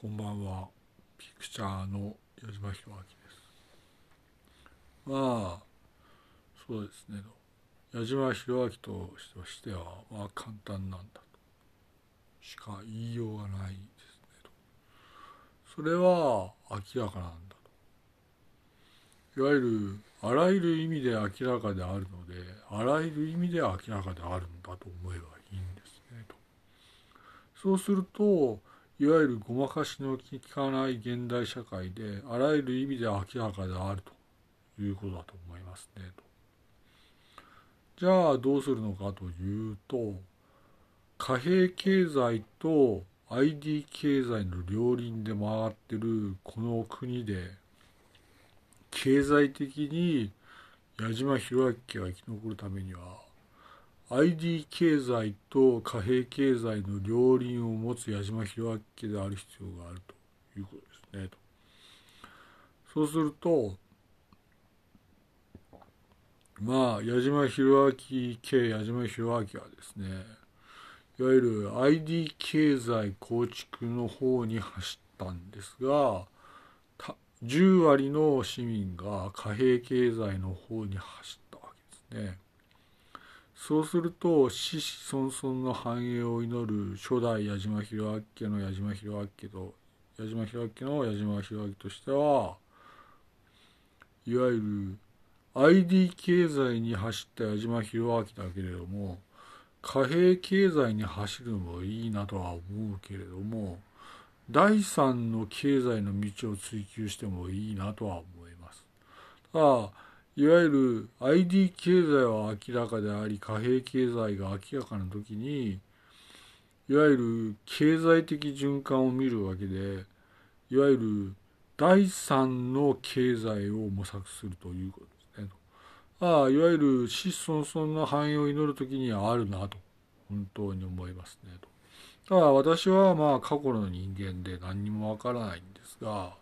こんばんは。ピクチャーの矢島弘明です。まあ、そうですね。矢島弘明としては、まあ簡単なんだと。しか言いようがないですね。それは明らかなんだと。いわゆる、あらゆる意味で明らかであるので、あらゆる意味で明らかであるんだと思えばいいんですね。とそうすると、いわゆるごまかしの効かない現代社会であらゆる意味で明らかであるということだと思いますねと。じゃあどうするのかというと貨幣経済と ID 経済の両輪で回ってるこの国で経済的に矢島弘明が生き残るためには ID 経済と貨幣経済の両輪を持つ矢島弘明である必要があるということですね。そうすると、まあ、矢島弘明系矢島弘明はですね、いわゆる ID 経済構築の方に走ったんですが、10割の市民が貨幣経済の方に走ったわけですね。そうすると子子孫孫の繁栄を祈る初代矢島弘明家の矢島弘明家と矢島弘明家の矢島弘明としてはいわゆる ID 経済に走った矢島弘明だけれども貨幣経済に走るのもいいなとは思うけれども第三の経済の道を追求してもいいなとは思います。ただいわゆる ID 経済は明らかであり貨幣経済が明らかな時にいわゆる経済的循環を見るわけでいわゆる第三の経済を模索するということですね。ああいわゆる子孫孫の繁栄を祈る時にはあるなと本当に思いますねと。ただ私はまあ過去の人間で何にもわからないんですが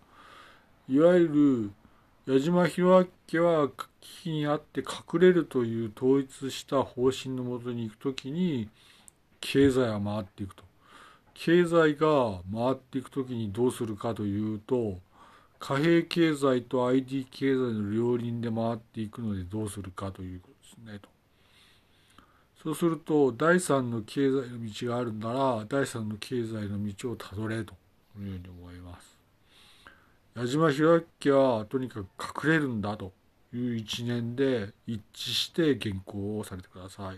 いわゆる矢島弘明は危機にあって隠れるという統一した方針のもとに行くときに経済は回っていくと。経済が回っていくときにどうするかというと貨幣経済と ID 経済の両輪で回っていくのでどうするかということですねと。そうすると第三の経済の道があるなら第三の経済の道をたどれというふうに思います。矢島弘明はとにかく隠れるんだという一年で一致して原稿をされてください。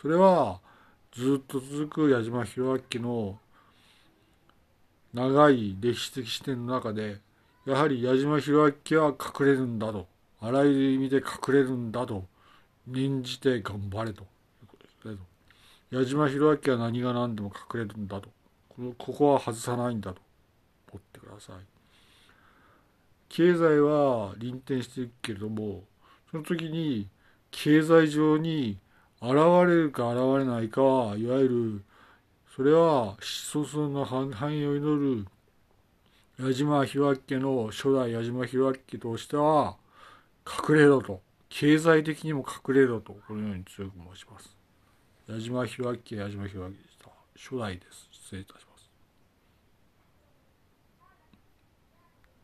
それはずっと続く矢島弘明の長い歴史的視点の中でやはり矢島弘明は隠れるんだと。あらゆる意味で隠れるんだと。念じて頑張れということです矢島弘明は何が何でも隠れるんだと。こここは外さないんだと。思ってください。経済は臨転していくけれどもその時に経済上に現れるか現れないかはいわゆるそれは子孫の繁栄を祈る矢島弘明家の初代矢島弘明家としては隠れろと。経済的にも隠れろと。このように強く申します。矢島弘明家矢島弘明でした。初代です。失礼いたします。